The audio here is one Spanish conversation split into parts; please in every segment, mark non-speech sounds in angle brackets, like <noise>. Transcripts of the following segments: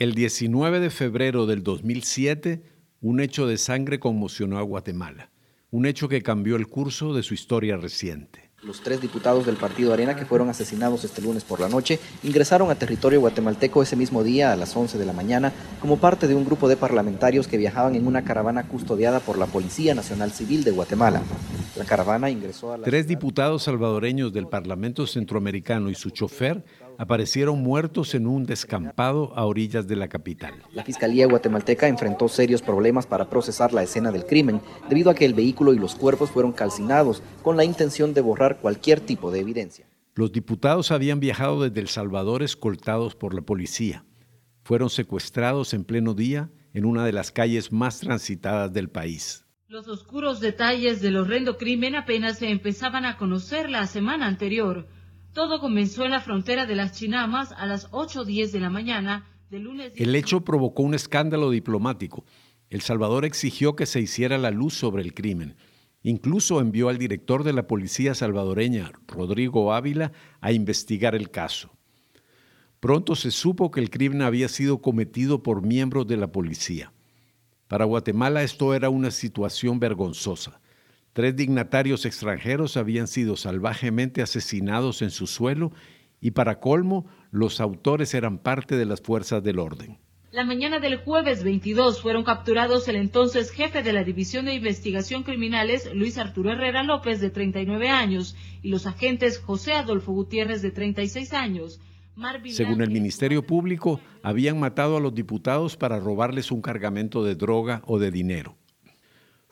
El 19 de febrero del 2007, un hecho de sangre conmocionó a Guatemala, un hecho que cambió el curso de su historia reciente. Los tres diputados del Partido Arena que fueron asesinados este lunes por la noche ingresaron a territorio guatemalteco ese mismo día a las 11 de la mañana como parte de un grupo de parlamentarios que viajaban en una caravana custodiada por la Policía Nacional Civil de Guatemala. La caravana ingresó a la Tres diputados salvadoreños del Parlamento Centroamericano y su chofer aparecieron muertos en un descampado a orillas de la capital. La Fiscalía guatemalteca enfrentó serios problemas para procesar la escena del crimen, debido a que el vehículo y los cuerpos fueron calcinados con la intención de borrar cualquier tipo de evidencia. Los diputados habían viajado desde El Salvador escoltados por la policía. Fueron secuestrados en pleno día en una de las calles más transitadas del país. Los oscuros detalles del horrendo crimen apenas se empezaban a conocer la semana anterior todo comenzó en la frontera de las Chinamas a las 8.10 de la mañana del lunes. El hecho provocó un escándalo diplomático. El Salvador exigió que se hiciera la luz sobre el crimen. Incluso envió al director de la policía salvadoreña, Rodrigo Ávila, a investigar el caso. Pronto se supo que el crimen había sido cometido por miembros de la policía. Para Guatemala esto era una situación vergonzosa. Tres dignatarios extranjeros habían sido salvajemente asesinados en su suelo y para colmo, los autores eran parte de las fuerzas del orden. La mañana del jueves 22 fueron capturados el entonces jefe de la División de Investigación Criminales, Luis Arturo Herrera López, de 39 años, y los agentes José Adolfo Gutiérrez, de 36 años. Según el Ministerio Público, habían matado a los diputados para robarles un cargamento de droga o de dinero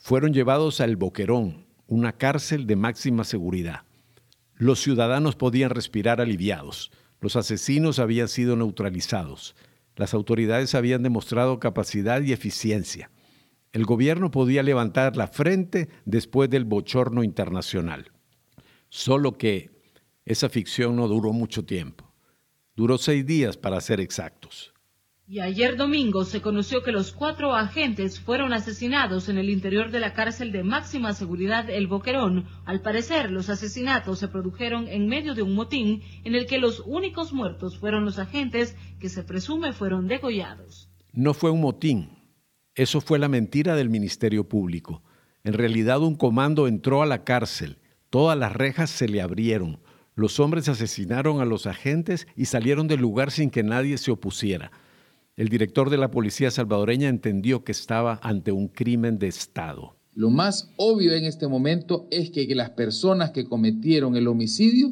fueron llevados al Boquerón, una cárcel de máxima seguridad. Los ciudadanos podían respirar aliviados. Los asesinos habían sido neutralizados. Las autoridades habían demostrado capacidad y eficiencia. El gobierno podía levantar la frente después del bochorno internacional. Solo que esa ficción no duró mucho tiempo. Duró seis días para ser exactos. Y ayer domingo se conoció que los cuatro agentes fueron asesinados en el interior de la cárcel de máxima seguridad El Boquerón. Al parecer, los asesinatos se produjeron en medio de un motín en el que los únicos muertos fueron los agentes que se presume fueron degollados. No fue un motín. Eso fue la mentira del Ministerio Público. En realidad un comando entró a la cárcel. Todas las rejas se le abrieron. Los hombres asesinaron a los agentes y salieron del lugar sin que nadie se opusiera. El director de la policía salvadoreña entendió que estaba ante un crimen de Estado. Lo más obvio en este momento es que las personas que cometieron el homicidio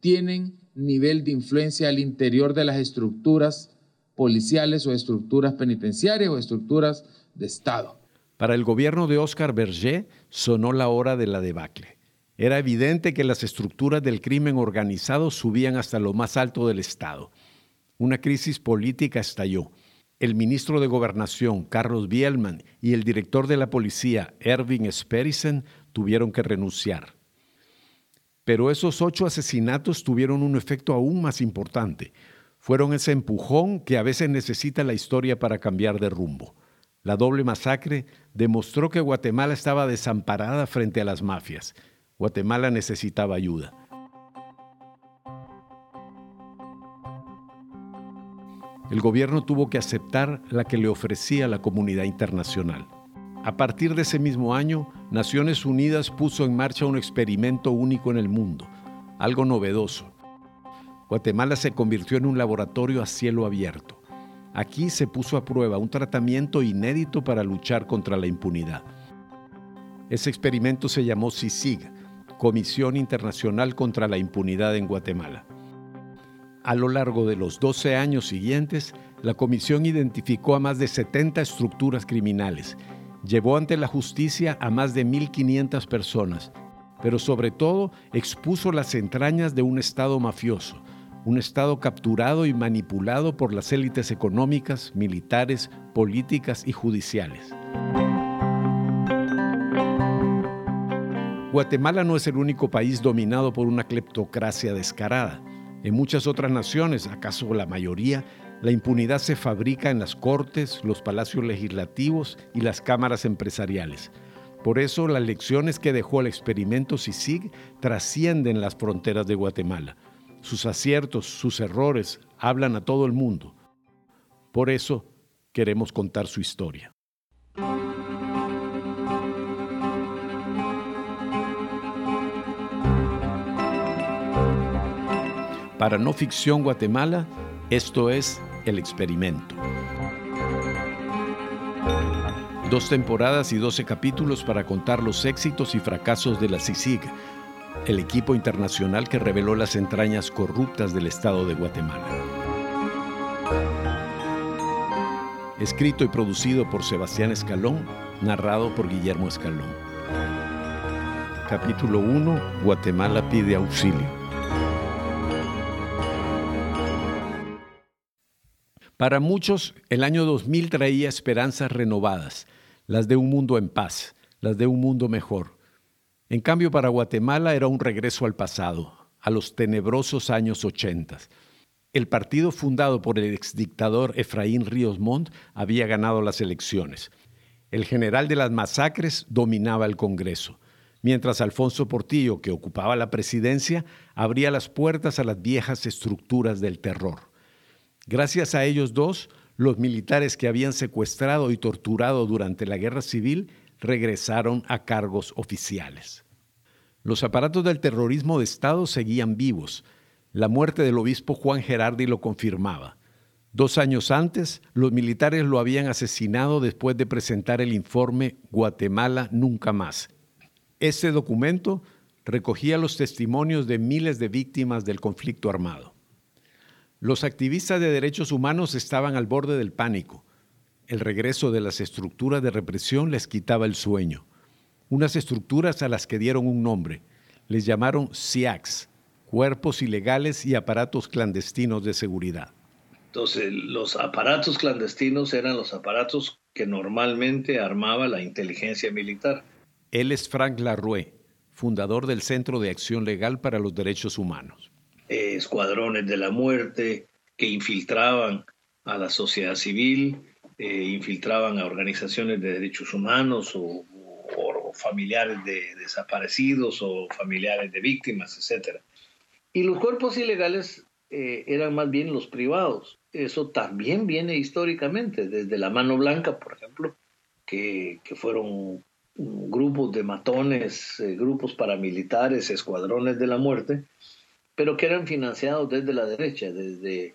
tienen nivel de influencia al interior de las estructuras policiales o estructuras penitenciarias o estructuras de Estado. Para el gobierno de Oscar Berger sonó la hora de la debacle. Era evidente que las estructuras del crimen organizado subían hasta lo más alto del Estado. Una crisis política estalló el ministro de Gobernación, Carlos Bielman, y el director de la policía, Erwin Sperisen, tuvieron que renunciar. Pero esos ocho asesinatos tuvieron un efecto aún más importante. Fueron ese empujón que a veces necesita la historia para cambiar de rumbo. La doble masacre demostró que Guatemala estaba desamparada frente a las mafias. Guatemala necesitaba ayuda. El gobierno tuvo que aceptar la que le ofrecía la comunidad internacional. A partir de ese mismo año, Naciones Unidas puso en marcha un experimento único en el mundo, algo novedoso. Guatemala se convirtió en un laboratorio a cielo abierto. Aquí se puso a prueba un tratamiento inédito para luchar contra la impunidad. Ese experimento se llamó CICIG, Comisión Internacional contra la Impunidad en Guatemala. A lo largo de los 12 años siguientes, la comisión identificó a más de 70 estructuras criminales, llevó ante la justicia a más de 1.500 personas, pero sobre todo expuso las entrañas de un Estado mafioso, un Estado capturado y manipulado por las élites económicas, militares, políticas y judiciales. Guatemala no es el único país dominado por una cleptocracia descarada. En muchas otras naciones, acaso la mayoría, la impunidad se fabrica en las cortes, los palacios legislativos y las cámaras empresariales. Por eso las lecciones que dejó el experimento CICIG trascienden las fronteras de Guatemala. Sus aciertos, sus errores hablan a todo el mundo. Por eso queremos contar su historia. Para No Ficción Guatemala, esto es El Experimento. Dos temporadas y doce capítulos para contar los éxitos y fracasos de la CICIG, el equipo internacional que reveló las entrañas corruptas del Estado de Guatemala. Escrito y producido por Sebastián Escalón, narrado por Guillermo Escalón. Capítulo 1. Guatemala pide auxilio. Para muchos, el año 2000 traía esperanzas renovadas, las de un mundo en paz, las de un mundo mejor. En cambio, para Guatemala era un regreso al pasado, a los tenebrosos años 80. El partido fundado por el exdictador Efraín Ríos Montt había ganado las elecciones. El general de las masacres dominaba el Congreso, mientras Alfonso Portillo, que ocupaba la presidencia, abría las puertas a las viejas estructuras del terror. Gracias a ellos dos, los militares que habían secuestrado y torturado durante la guerra civil regresaron a cargos oficiales. Los aparatos del terrorismo de Estado seguían vivos. La muerte del obispo Juan Gerardi lo confirmaba. Dos años antes, los militares lo habían asesinado después de presentar el informe Guatemala Nunca Más. Ese documento recogía los testimonios de miles de víctimas del conflicto armado. Los activistas de derechos humanos estaban al borde del pánico. El regreso de las estructuras de represión les quitaba el sueño. Unas estructuras a las que dieron un nombre. Les llamaron SIACs, cuerpos ilegales y aparatos clandestinos de seguridad. Entonces, los aparatos clandestinos eran los aparatos que normalmente armaba la inteligencia militar. Él es Frank Larue, fundador del Centro de Acción Legal para los Derechos Humanos. Eh, escuadrones de la muerte que infiltraban a la sociedad civil, eh, infiltraban a organizaciones de derechos humanos o, familiares de desaparecidos o familiares de víctimas, etc. Y los cuerpos ilegales eh, eran más bien los privados. Eso también viene históricamente, desde la Mano Blanca, por ejemplo, que, que fueron grupos de matones, grupos paramilitares, escuadrones de la muerte, pero que eran financiados desde la derecha, desde,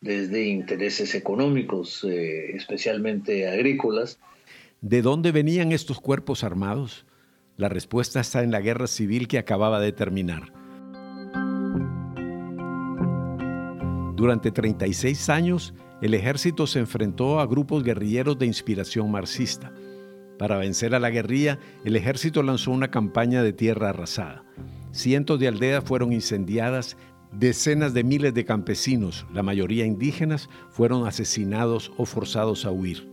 desde intereses económicos, eh, especialmente agrícolas. ¿De dónde venían estos cuerpos armados? La respuesta está en la guerra civil que acababa de terminar. Durante 36 años, el ejército se enfrentó a grupos guerrilleros de inspiración marxista. Para vencer a la guerrilla, el ejército lanzó una campaña de tierra arrasada. Cientos de aldeas fueron incendiadas, decenas de miles de campesinos, la mayoría indígenas, fueron asesinados o forzados a huir.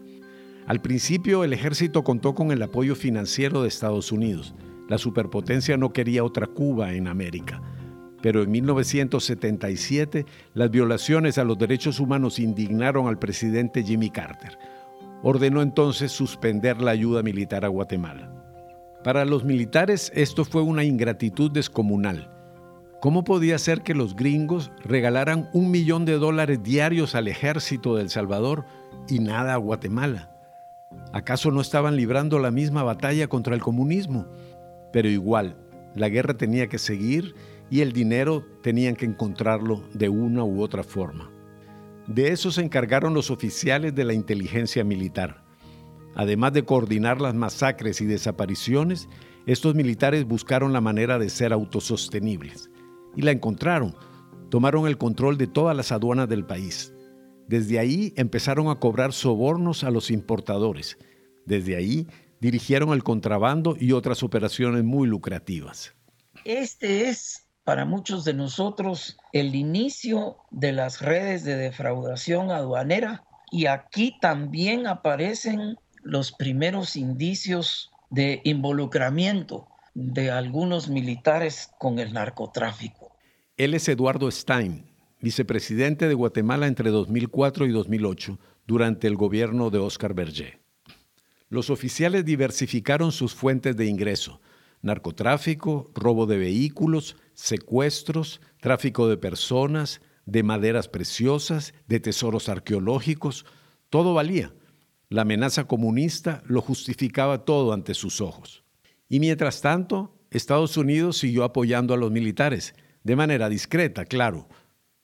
Al principio el ejército contó con el apoyo financiero de Estados Unidos. La superpotencia no quería otra Cuba en América. Pero en 1977 las violaciones a los derechos humanos indignaron al presidente Jimmy Carter. Ordenó entonces suspender la ayuda militar a Guatemala. Para los militares esto fue una ingratitud descomunal. ¿Cómo podía ser que los gringos regalaran un millón de dólares diarios al ejército de El Salvador y nada a Guatemala? ¿Acaso no estaban librando la misma batalla contra el comunismo? Pero igual, la guerra tenía que seguir y el dinero tenían que encontrarlo de una u otra forma. De eso se encargaron los oficiales de la inteligencia militar. Además de coordinar las masacres y desapariciones, estos militares buscaron la manera de ser autosostenibles. Y la encontraron. Tomaron el control de todas las aduanas del país. Desde ahí empezaron a cobrar sobornos a los importadores. Desde ahí dirigieron el contrabando y otras operaciones muy lucrativas. Este es para muchos de nosotros el inicio de las redes de defraudación aduanera y aquí también aparecen los primeros indicios de involucramiento de algunos militares con el narcotráfico. Él es Eduardo Stein, vicepresidente de Guatemala entre 2004 y 2008, durante el gobierno de Oscar Berger. Los oficiales diversificaron sus fuentes de ingreso, narcotráfico, robo de vehículos, secuestros, tráfico de personas, de maderas preciosas, de tesoros arqueológicos, todo valía. La amenaza comunista lo justificaba todo ante sus ojos. Y mientras tanto, Estados Unidos siguió apoyando a los militares, de manera discreta, claro.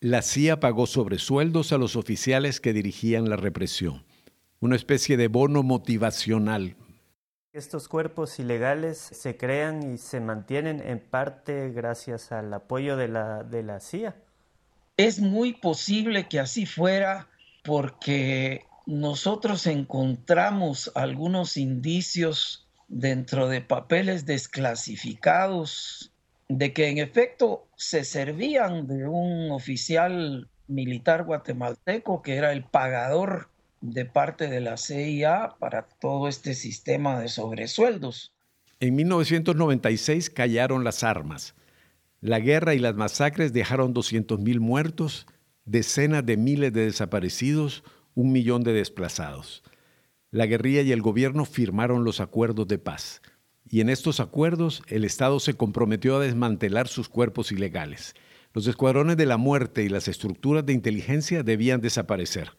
La CIA pagó sobresueldos a los oficiales que dirigían la represión, una especie de bono motivacional. Estos cuerpos ilegales se crean y se mantienen en parte gracias al apoyo de la, de la CIA. Es muy posible que así fuera porque nosotros encontramos algunos indicios dentro de papeles desclasificados de que en efecto se servían de un oficial militar guatemalteco que era el pagador de parte de la CIA para todo este sistema de sobresueldos. En 1996 callaron las armas. La guerra y las masacres dejaron 200.000 muertos, decenas de miles de desaparecidos, un millón de desplazados. La guerrilla y el gobierno firmaron los acuerdos de paz, y en estos acuerdos el Estado se comprometió a desmantelar sus cuerpos ilegales. Los escuadrones de la muerte y las estructuras de inteligencia debían desaparecer,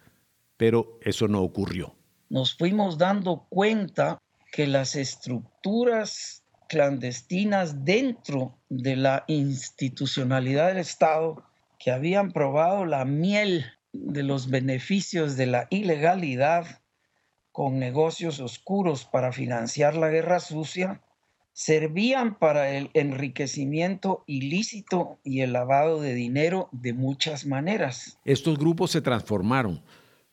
pero eso no ocurrió. Nos fuimos dando cuenta que las estructuras clandestinas dentro de la institucionalidad del Estado que habían probado la miel de los beneficios de la ilegalidad con negocios oscuros para financiar la guerra sucia, servían para el enriquecimiento ilícito y el lavado de dinero de muchas maneras. Estos grupos se transformaron.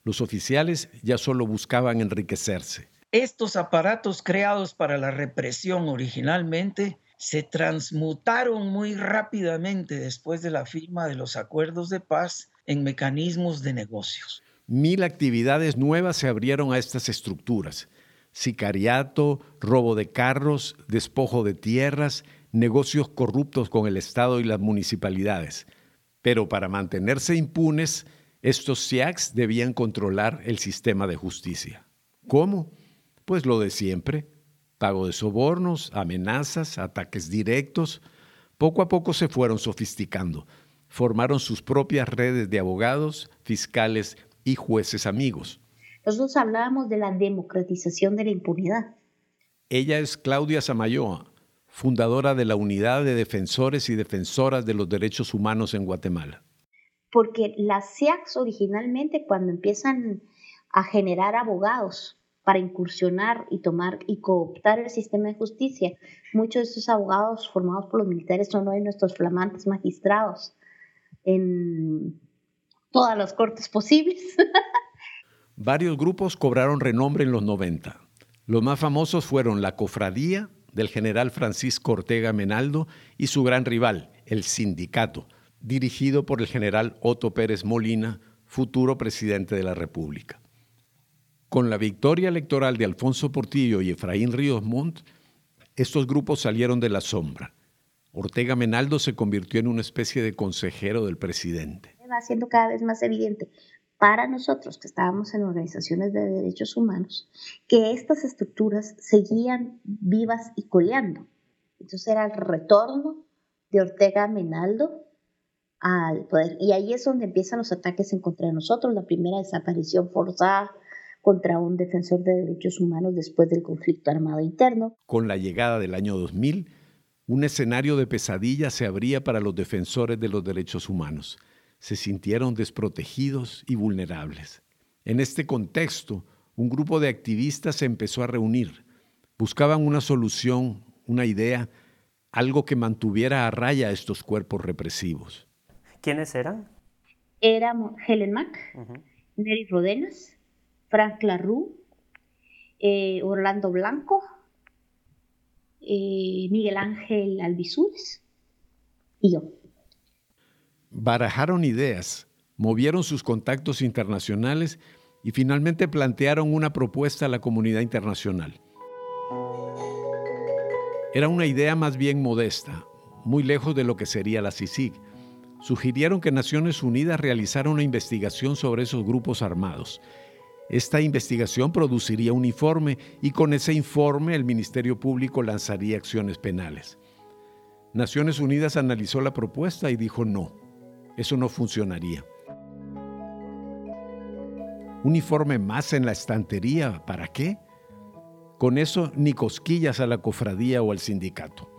Los oficiales ya solo buscaban enriquecerse. Estos aparatos creados para la represión originalmente se transmutaron muy rápidamente después de la firma de los acuerdos de paz en mecanismos de negocios. Mil actividades nuevas se abrieron a estas estructuras. Sicariato, robo de carros, despojo de tierras, negocios corruptos con el Estado y las municipalidades. Pero para mantenerse impunes, estos SIACs debían controlar el sistema de justicia. ¿Cómo? Pues lo de siempre. Pago de sobornos, amenazas, ataques directos. Poco a poco se fueron sofisticando formaron sus propias redes de abogados, fiscales y jueces amigos. Nosotros hablábamos de la democratización de la impunidad. Ella es Claudia Samayoa, fundadora de la Unidad de Defensores y Defensoras de los Derechos Humanos en Guatemala. Porque las CIACs originalmente cuando empiezan a generar abogados para incursionar y tomar y cooptar el sistema de justicia, muchos de esos abogados formados por los militares son hoy nuestros flamantes magistrados en todas las cortes posibles. <laughs> Varios grupos cobraron renombre en los 90. Los más famosos fueron la Cofradía del general Francisco Ortega Menaldo y su gran rival, el Sindicato, dirigido por el general Otto Pérez Molina, futuro presidente de la República. Con la victoria electoral de Alfonso Portillo y Efraín Ríos Montt, estos grupos salieron de la sombra Ortega Menaldo se convirtió en una especie de consejero del presidente. Va siendo cada vez más evidente para nosotros que estábamos en organizaciones de derechos humanos que estas estructuras seguían vivas y coleando. Entonces era el retorno de Ortega Menaldo al poder. Y ahí es donde empiezan los ataques en contra de nosotros. La primera desaparición forzada contra un defensor de derechos humanos después del conflicto armado interno. Con la llegada del año 2000, un escenario de pesadilla se abría para los defensores de los derechos humanos. Se sintieron desprotegidos y vulnerables. En este contexto, un grupo de activistas se empezó a reunir. Buscaban una solución, una idea, algo que mantuviera a raya estos cuerpos represivos. ¿Quiénes eran? Éramos Helen Mack, Nery Rodenas, Frank Larue, eh, Orlando Blanco, eh, Miguel Ángel Albizules y yo. Barajaron ideas, movieron sus contactos internacionales y finalmente plantearon una propuesta a la comunidad internacional. Era una idea más bien modesta, muy lejos de lo que sería la CICIG. Sugirieron que Naciones Unidas realizara una investigación sobre esos grupos armados esta investigación produciría un informe y con ese informe el Ministerio Público lanzaría acciones penales. Naciones Unidas analizó la propuesta y dijo no. Eso no funcionaría. Uniforme más en la estantería, ¿para qué? Con eso ni cosquillas a la cofradía o al sindicato.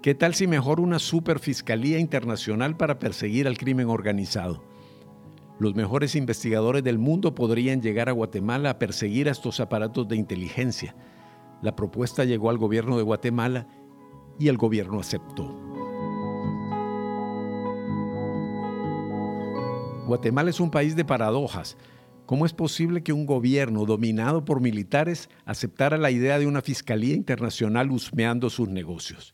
¿Qué tal si mejor una superfiscalía internacional para perseguir al crimen organizado? Los mejores investigadores del mundo podrían llegar a Guatemala a perseguir a estos aparatos de inteligencia. La propuesta llegó al gobierno de Guatemala y el gobierno aceptó. Guatemala es un país de paradojas. ¿Cómo es posible que un gobierno dominado por militares aceptara la idea de una fiscalía internacional husmeando sus negocios?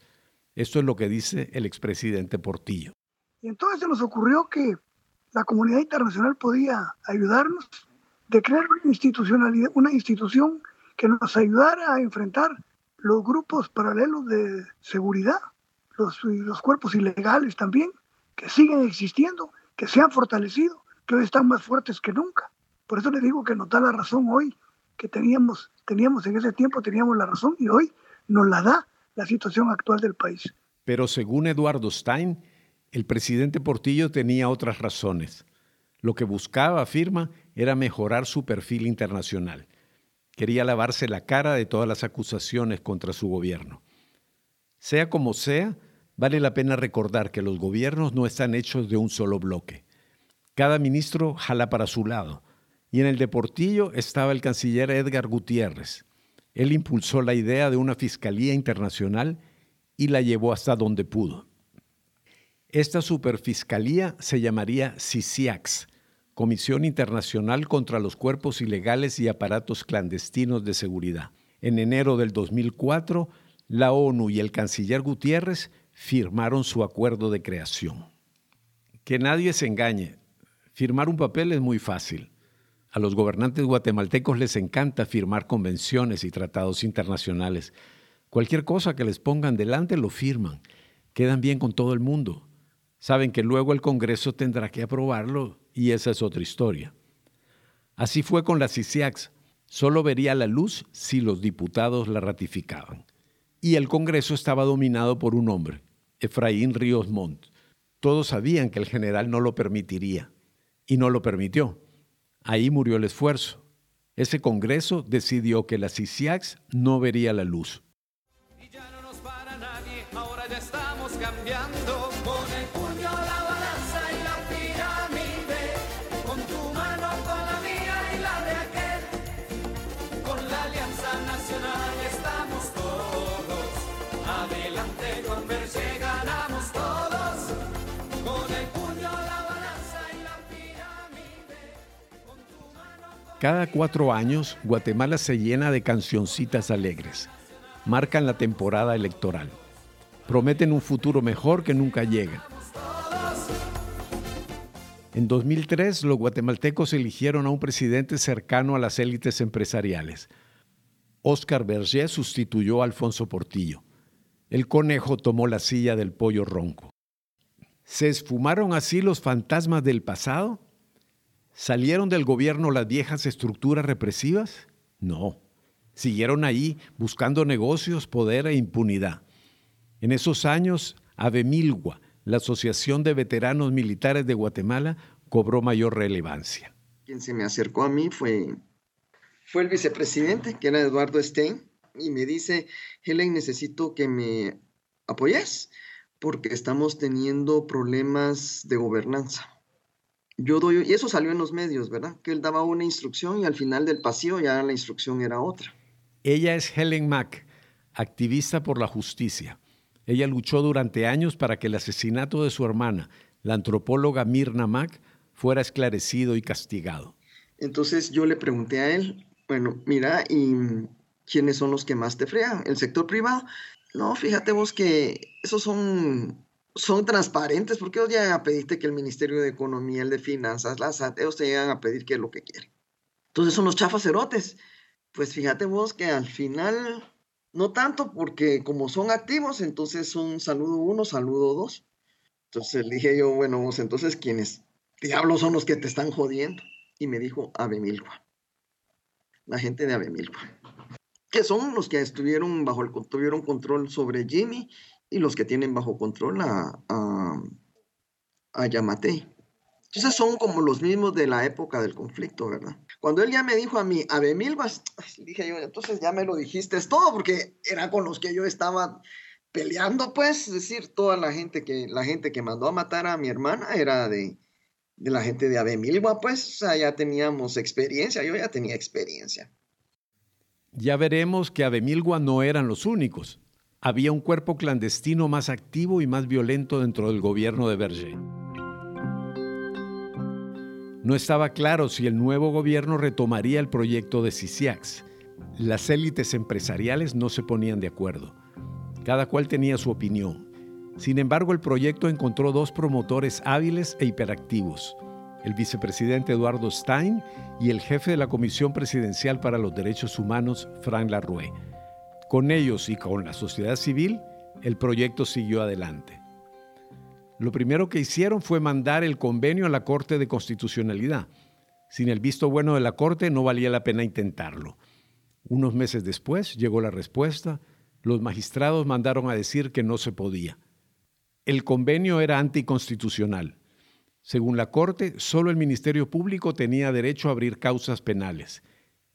Esto es lo que dice el expresidente Portillo. Y entonces se nos ocurrió que la comunidad internacional podía ayudarnos de crear una institucionalidad, una institución que nos ayudara a enfrentar los grupos paralelos de seguridad, los, los cuerpos ilegales también, que siguen existiendo, que se han fortalecido, que hoy están más fuertes que nunca. Por eso le digo que nos da la razón hoy, que teníamos, teníamos en ese tiempo, teníamos la razón y hoy nos la da la situación actual del país. Pero según Eduardo Stein, el presidente Portillo tenía otras razones. Lo que buscaba, afirma, era mejorar su perfil internacional. Quería lavarse la cara de todas las acusaciones contra su gobierno. Sea como sea, vale la pena recordar que los gobiernos no están hechos de un solo bloque. Cada ministro jala para su lado y en el Deportillo estaba el canciller Edgar Gutiérrez. Él impulsó la idea de una fiscalía internacional y la llevó hasta donde pudo. Esta superfiscalía se llamaría CICIAX, Comisión Internacional contra los Cuerpos Ilegales y Aparatos Clandestinos de Seguridad. En enero del 2004, la ONU y el canciller Gutiérrez firmaron su acuerdo de creación. Que nadie se engañe, firmar un papel es muy fácil. A los gobernantes guatemaltecos les encanta firmar convenciones y tratados internacionales. Cualquier cosa que les pongan delante lo firman. Quedan bien con todo el mundo. Saben que luego el Congreso tendrá que aprobarlo y esa es otra historia. Así fue con la CICIAX. Solo vería la luz si los diputados la ratificaban. Y el Congreso estaba dominado por un hombre, Efraín Ríos Montt. Todos sabían que el general no lo permitiría y no lo permitió. Ahí murió el esfuerzo. Ese Congreso decidió que la CICIAX no vería la luz. Cada cuatro años, Guatemala se llena de cancioncitas alegres. Marcan la temporada electoral. Prometen un futuro mejor que nunca llega. En 2003, los guatemaltecos eligieron a un presidente cercano a las élites empresariales. Oscar Berger sustituyó a Alfonso Portillo. El conejo tomó la silla del pollo ronco. ¿Se esfumaron así los fantasmas del pasado? ¿Salieron del gobierno las viejas estructuras represivas? No. Siguieron ahí buscando negocios, poder e impunidad. En esos años, Avemilgua, la Asociación de Veteranos Militares de Guatemala, cobró mayor relevancia. Quien se me acercó a mí fue, fue el vicepresidente, que era Eduardo Stein, y me dice, Helen, necesito que me apoyes porque estamos teniendo problemas de gobernanza yo doy, y eso salió en los medios, ¿verdad? Que él daba una instrucción y al final del pasillo ya la instrucción era otra. Ella es Helen Mack, activista por la justicia. Ella luchó durante años para que el asesinato de su hermana, la antropóloga Mirna Mack, fuera esclarecido y castigado. Entonces yo le pregunté a él, bueno, mira, ¿y quiénes son los que más te frean? ¿El sector privado? No, fíjate vos que esos son son transparentes, porque ellos llegan a pedirte que el Ministerio de Economía, el de Finanzas, las SAT, ellos te llegan a pedir qué es lo que quieren. Entonces son los chafacerotes. Pues fíjate vos que al final, no tanto, porque como son activos, entonces un saludo uno, saludo dos. Entonces le dije yo, bueno, vos entonces, ¿quiénes diablos son los que te están jodiendo? Y me dijo Avemilgua. La gente de Avemilgua. Que son los que estuvieron bajo el, tuvieron control sobre Jimmy y los que tienen bajo control a, a Yamate. Entonces son como los mismos de la época del conflicto, ¿verdad? Cuando él ya me dijo a mí, a Bemilvas, dije yo, entonces ya me lo dijiste es todo, porque era con los que yo estaba peleando, pues, es decir, toda la gente que, la gente que mandó a matar a mi hermana era de, de la gente de Abemilva, pues, o sea, ya teníamos experiencia, yo ya tenía experiencia. Ya veremos que Abemilgua no eran los únicos. Había un cuerpo clandestino más activo y más violento dentro del gobierno de Berger. No estaba claro si el nuevo gobierno retomaría el proyecto de CICIAX. Las élites empresariales no se ponían de acuerdo. Cada cual tenía su opinión. Sin embargo, el proyecto encontró dos promotores hábiles e hiperactivos, el vicepresidente Eduardo Stein y el jefe de la Comisión Presidencial para los Derechos Humanos, Frank Larue. Con ellos y con la sociedad civil, el proyecto siguió adelante. Lo primero que hicieron fue mandar el convenio a la Corte de Constitucionalidad. Sin el visto bueno de la Corte no valía la pena intentarlo. Unos meses después llegó la respuesta. Los magistrados mandaron a decir que no se podía. El convenio era anticonstitucional. Según la Corte, solo el Ministerio Público tenía derecho a abrir causas penales.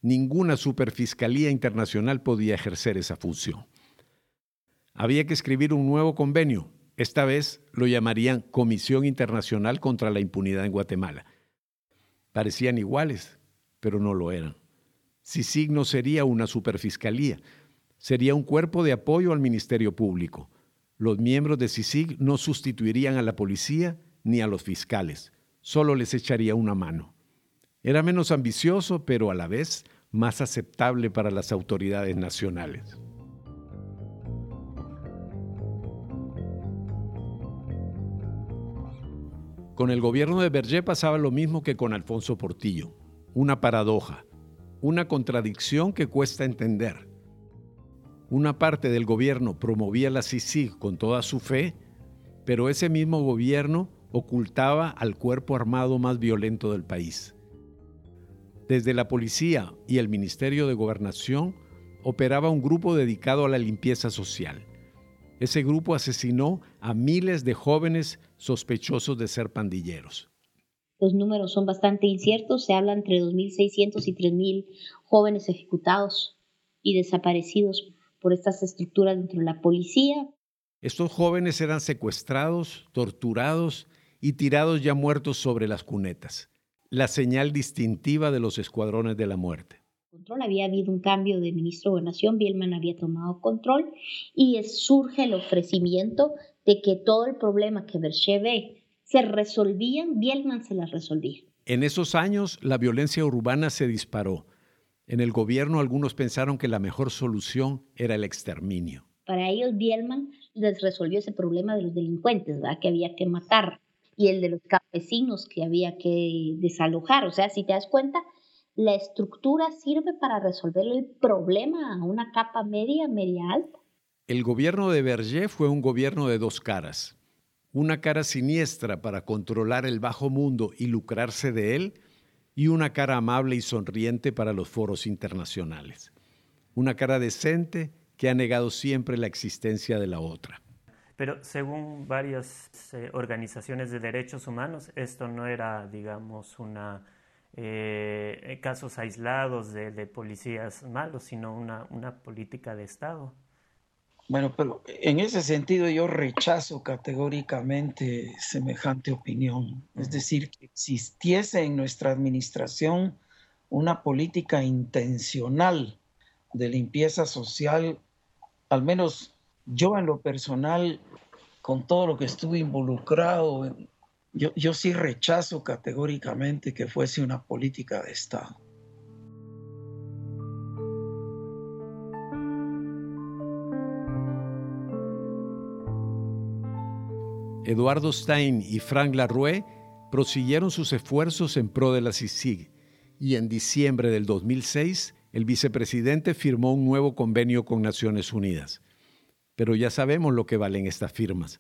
Ninguna superfiscalía internacional podía ejercer esa función. Había que escribir un nuevo convenio, esta vez lo llamarían Comisión Internacional contra la Impunidad en Guatemala. Parecían iguales, pero no lo eran. CICIG no sería una superfiscalía, sería un cuerpo de apoyo al Ministerio Público. Los miembros de CICIG no sustituirían a la policía ni a los fiscales, solo les echaría una mano. Era menos ambicioso, pero a la vez más aceptable para las autoridades nacionales. Con el gobierno de Berger pasaba lo mismo que con Alfonso Portillo, una paradoja, una contradicción que cuesta entender. Una parte del gobierno promovía la CICIG con toda su fe, pero ese mismo gobierno ocultaba al cuerpo armado más violento del país. Desde la policía y el Ministerio de Gobernación operaba un grupo dedicado a la limpieza social. Ese grupo asesinó a miles de jóvenes sospechosos de ser pandilleros. Los números son bastante inciertos, se habla entre 2.600 y 3.000 jóvenes ejecutados y desaparecidos por estas estructuras dentro de la policía. Estos jóvenes eran secuestrados, torturados y tirados ya muertos sobre las cunetas, la señal distintiva de los escuadrones de la muerte. Había habido un cambio de ministro de Gobernación, Bielman había tomado control y surge el ofrecimiento de que todo el problema que Berche ve se resolvían, Bielman se las resolvía. En esos años la violencia urbana se disparó. En el gobierno algunos pensaron que la mejor solución era el exterminio. Para ellos Bielman les resolvió ese problema de los delincuentes, ¿verdad? que había que matar, y el de los campesinos que había que desalojar. O sea, si te das cuenta, la estructura sirve para resolver el problema a una capa media, media alta. El gobierno de Berger fue un gobierno de dos caras. Una cara siniestra para controlar el bajo mundo y lucrarse de él, y una cara amable y sonriente para los foros internacionales. Una cara decente que ha negado siempre la existencia de la otra. Pero según varias eh, organizaciones de derechos humanos, esto no era, digamos, una eh, casos aislados de, de, policías malos, sino una, una política de Estado. Bueno, pero en ese sentido yo rechazo categóricamente semejante opinión. Es decir, que existiese en nuestra administración una política intencional de limpieza social, al menos yo en lo personal, con todo lo que estuve involucrado, yo, yo sí rechazo categóricamente que fuese una política de Estado. Eduardo Stein y Frank Larue prosiguieron sus esfuerzos en pro de la CICIG y en diciembre del 2006 el vicepresidente firmó un nuevo convenio con Naciones Unidas. Pero ya sabemos lo que valen estas firmas.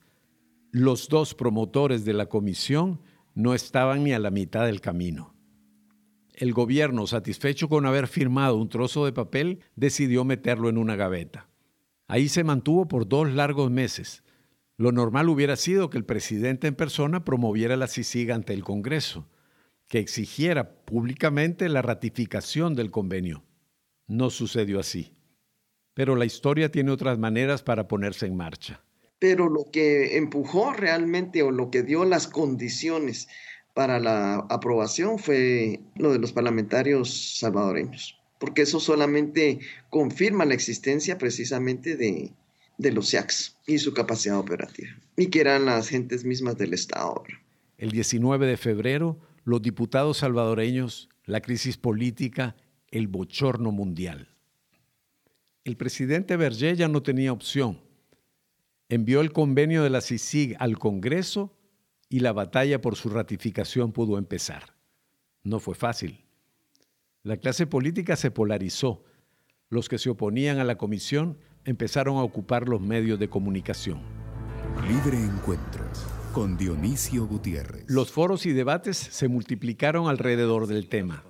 Los dos promotores de la comisión no estaban ni a la mitad del camino. El gobierno, satisfecho con haber firmado un trozo de papel, decidió meterlo en una gaveta. Ahí se mantuvo por dos largos meses Lo normal hubiera sido que el presidente en persona promoviera la CICIG ante el Congreso, que exigiera públicamente la ratificación del convenio. No sucedió así. Pero la historia tiene otras maneras para ponerse en marcha. Pero lo que empujó realmente o lo que dio las condiciones para la aprobación fue lo de los parlamentarios salvadoreños, porque eso solamente confirma la existencia precisamente de, de los SIACs y su capacidad operativa, y que eran las gentes mismas del Estado. El 19 de febrero, los diputados salvadoreños, la crisis política, el bochorno mundial. El presidente Berger ya no tenía opción. Envió el convenio de la CICIG al Congreso y la batalla por su ratificación pudo empezar. No fue fácil. La clase política se polarizó. Los que se oponían a la comisión empezaron a ocupar los medios de comunicación. Libre Encuentro con Dionisio Gutiérrez. Los foros y debates se multiplicaron alrededor del tema.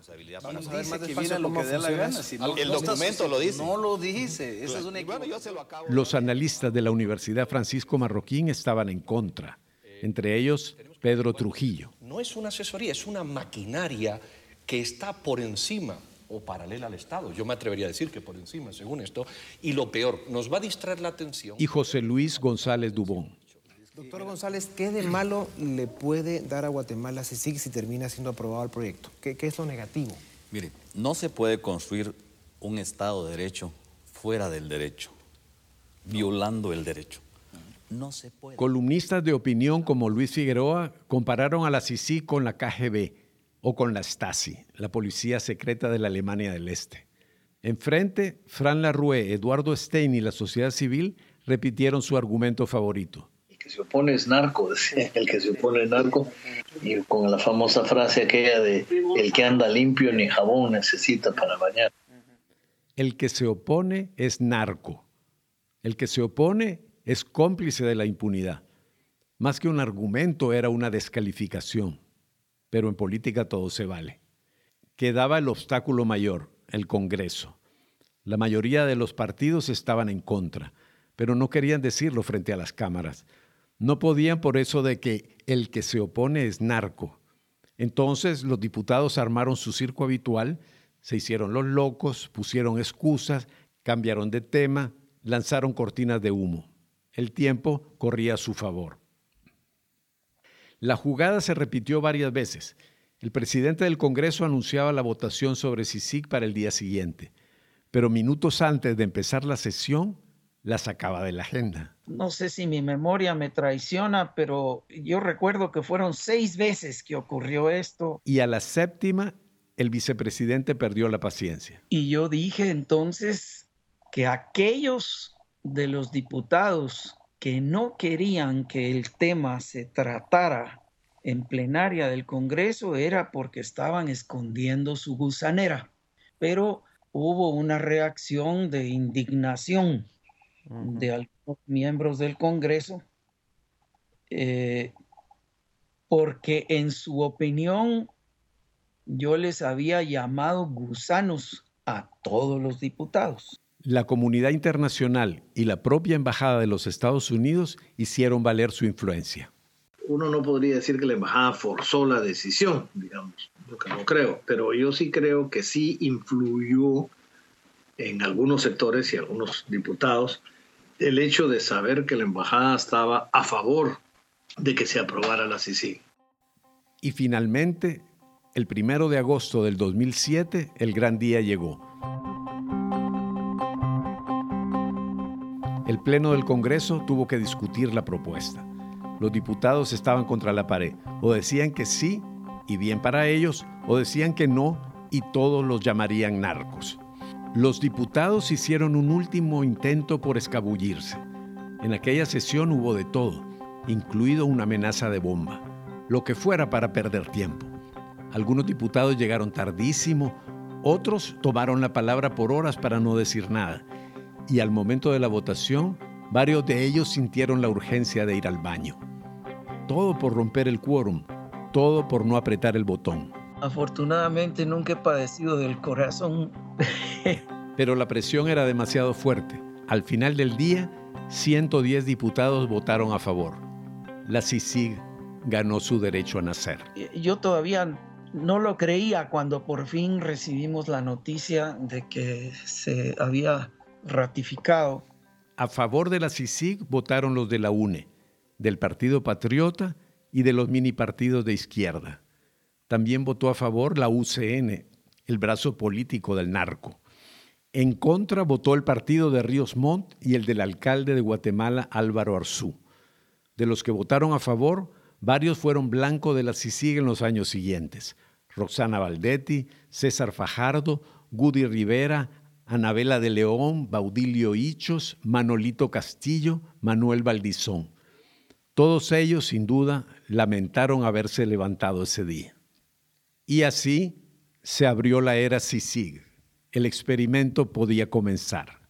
Vamos a ver más despacio lo que dé la gana. el documento lo dice. No lo dice. Esa es una Los analistas de la Universidad Francisco Marroquín estaban en contra. Entre ellos, Pedro Trujillo. No es una asesoría, es una maquinaria que está por encima o paralela al Estado. Yo me atrevería a decir que por encima, según esto. Y lo peor, nos va a distraer la atención. Y José Luis González Dubón. Doctor González, ¿qué de malo le puede dar a Guatemala CICIG si termina siendo aprobado el proyecto? ¿Qué, ¿Qué, es lo negativo? Mire, no se puede construir un Estado de Derecho fuera del derecho, violando el derecho. No se puede. Columnistas de opinión como Luis Figueroa compararon a la CICIG con la KGB o con la Stasi, la policía secreta de la Alemania del Este. Enfrente, Fran Larue, Eduardo Stein y la sociedad civil repitieron su argumento favorito se opone es narco, <laughs> decía el que se opone es narco, y con la famosa frase aquella de el que anda limpio ni jabón necesita para bañar. El que se opone es narco. El que se opone es cómplice de la impunidad. Más que un argumento era una descalificación. Pero en política todo se vale. Quedaba el obstáculo mayor, el Congreso. La mayoría de los partidos estaban en contra, pero no querían decirlo frente a las cámaras no podían por eso de que el que se opone es narco. Entonces los diputados armaron su circo habitual, se hicieron los locos, pusieron excusas, cambiaron de tema, lanzaron cortinas de humo. El tiempo corría a su favor. La jugada se repitió varias veces. El presidente del Congreso anunciaba la votación sobre CICIG para el día siguiente, pero minutos antes de empezar la sesión, la sacaba de la agenda. No sé si mi memoria me traiciona, pero yo recuerdo que fueron seis veces que ocurrió esto. Y a la séptima, el vicepresidente perdió la paciencia. Y yo dije entonces que aquellos de los diputados que no querían que el tema se tratara en plenaria del Congreso era porque estaban escondiendo su gusanera. Pero hubo una reacción de indignación de algunos miembros del Congreso, eh, porque en su opinión yo les había llamado gusanos a todos los diputados. La comunidad internacional y la propia Embajada de los Estados Unidos hicieron valer su influencia. Uno no podría decir que la Embajada forzó la decisión, digamos, lo que no creo, pero yo sí creo que sí influyó en algunos sectores y algunos diputados el hecho de saber que la embajada estaba a favor de que se aprobara la CICI. Y finalmente, el primero de agosto del 2007, el gran día llegó. El Pleno del Congreso tuvo que discutir la propuesta. Los diputados estaban contra la pared, o decían que sí, y bien para ellos, o decían que no, y todos los llamarían narcos. Los diputados hicieron un último intento por escabullirse. En aquella sesión hubo de todo, incluido una amenaza de bomba, lo que fuera para perder tiempo. Algunos diputados llegaron tardísimo, otros tomaron la palabra por horas para no decir nada, y al momento de la votación, varios de ellos sintieron la urgencia de ir al baño. Todo por romper el quórum, todo por no apretar el botón. Afortunadamente nunca he padecido del corazón. <laughs> Pero la presión era demasiado fuerte. Al final del día, 110 diputados votaron a favor. La CICIG ganó su derecho a nacer. Yo todavía no lo creía cuando por fin recibimos la noticia de que se había ratificado. A favor de la CICIG votaron los de la UNE, del Partido Patriota y de los mini partidos de izquierda. También votó a favor la UCN, el brazo político del narco. En contra votó el partido de Ríos Montt y el del alcalde de Guatemala, Álvaro Arzú. De los que votaron a favor, varios fueron blanco de la CICIG en los años siguientes. Roxana Valdetti, César Fajardo, Gudi Rivera, Anabela de León, Baudilio Hichos, Manolito Castillo, Manuel Valdizón. Todos ellos, sin duda, lamentaron haberse levantado ese día. Y así se abrió la era CICIG. El experimento podía comenzar.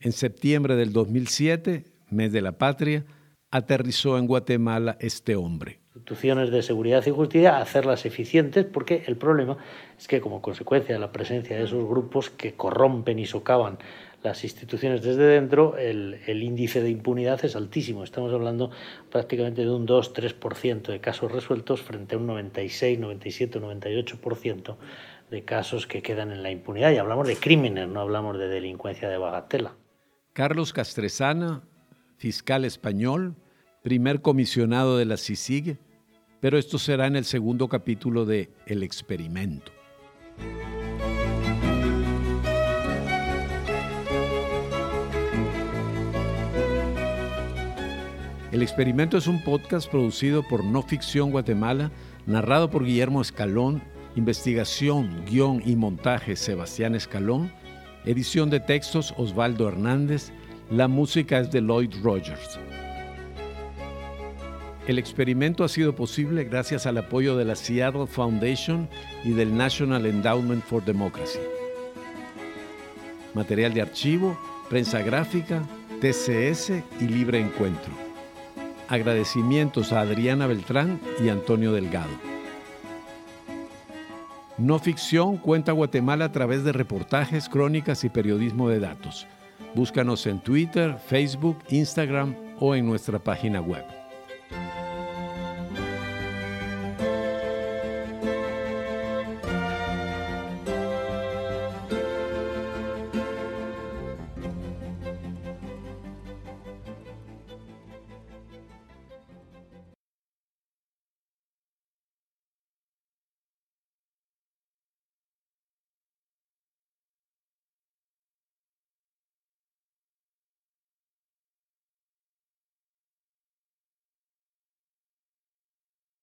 En septiembre del 2007, mes de la patria, aterrizó en Guatemala este hombre instituciones de seguridad y justicia hacerlas eficientes porque el problema es que como consecuencia de la presencia de esos grupos que corrompen y socavan las instituciones desde dentro, el, índice de impunidad es altísimo. Estamos hablando prácticamente de un 2-3% de casos resueltos frente a un 96, 97, 98% de casos que quedan en la impunidad. Y hablamos de crímenes, no hablamos de delincuencia de bagatela. Carlos Castresana, fiscal español, primer comisionado de la CICIG, pero esto será en el segundo capítulo de El experimento. El experimento es un podcast producido por No Ficción Guatemala, narrado por Guillermo Escalón, investigación, guion y montaje Sebastián Escalón, edición de textos Osvaldo Hernández, la música es de Lloyd Rogers. El experimento ha sido posible gracias al apoyo de la Seattle Foundation y del National Endowment for Democracy. Material de archivo, prensa gráfica, TCS y Libre Encuentro. Agradecimientos a Adriana Beltrán y Antonio Delgado. No ficción cuenta Guatemala a través de reportajes, crónicas y periodismo de datos. Búscanos en Twitter, Facebook, Instagram o en nuestra página web.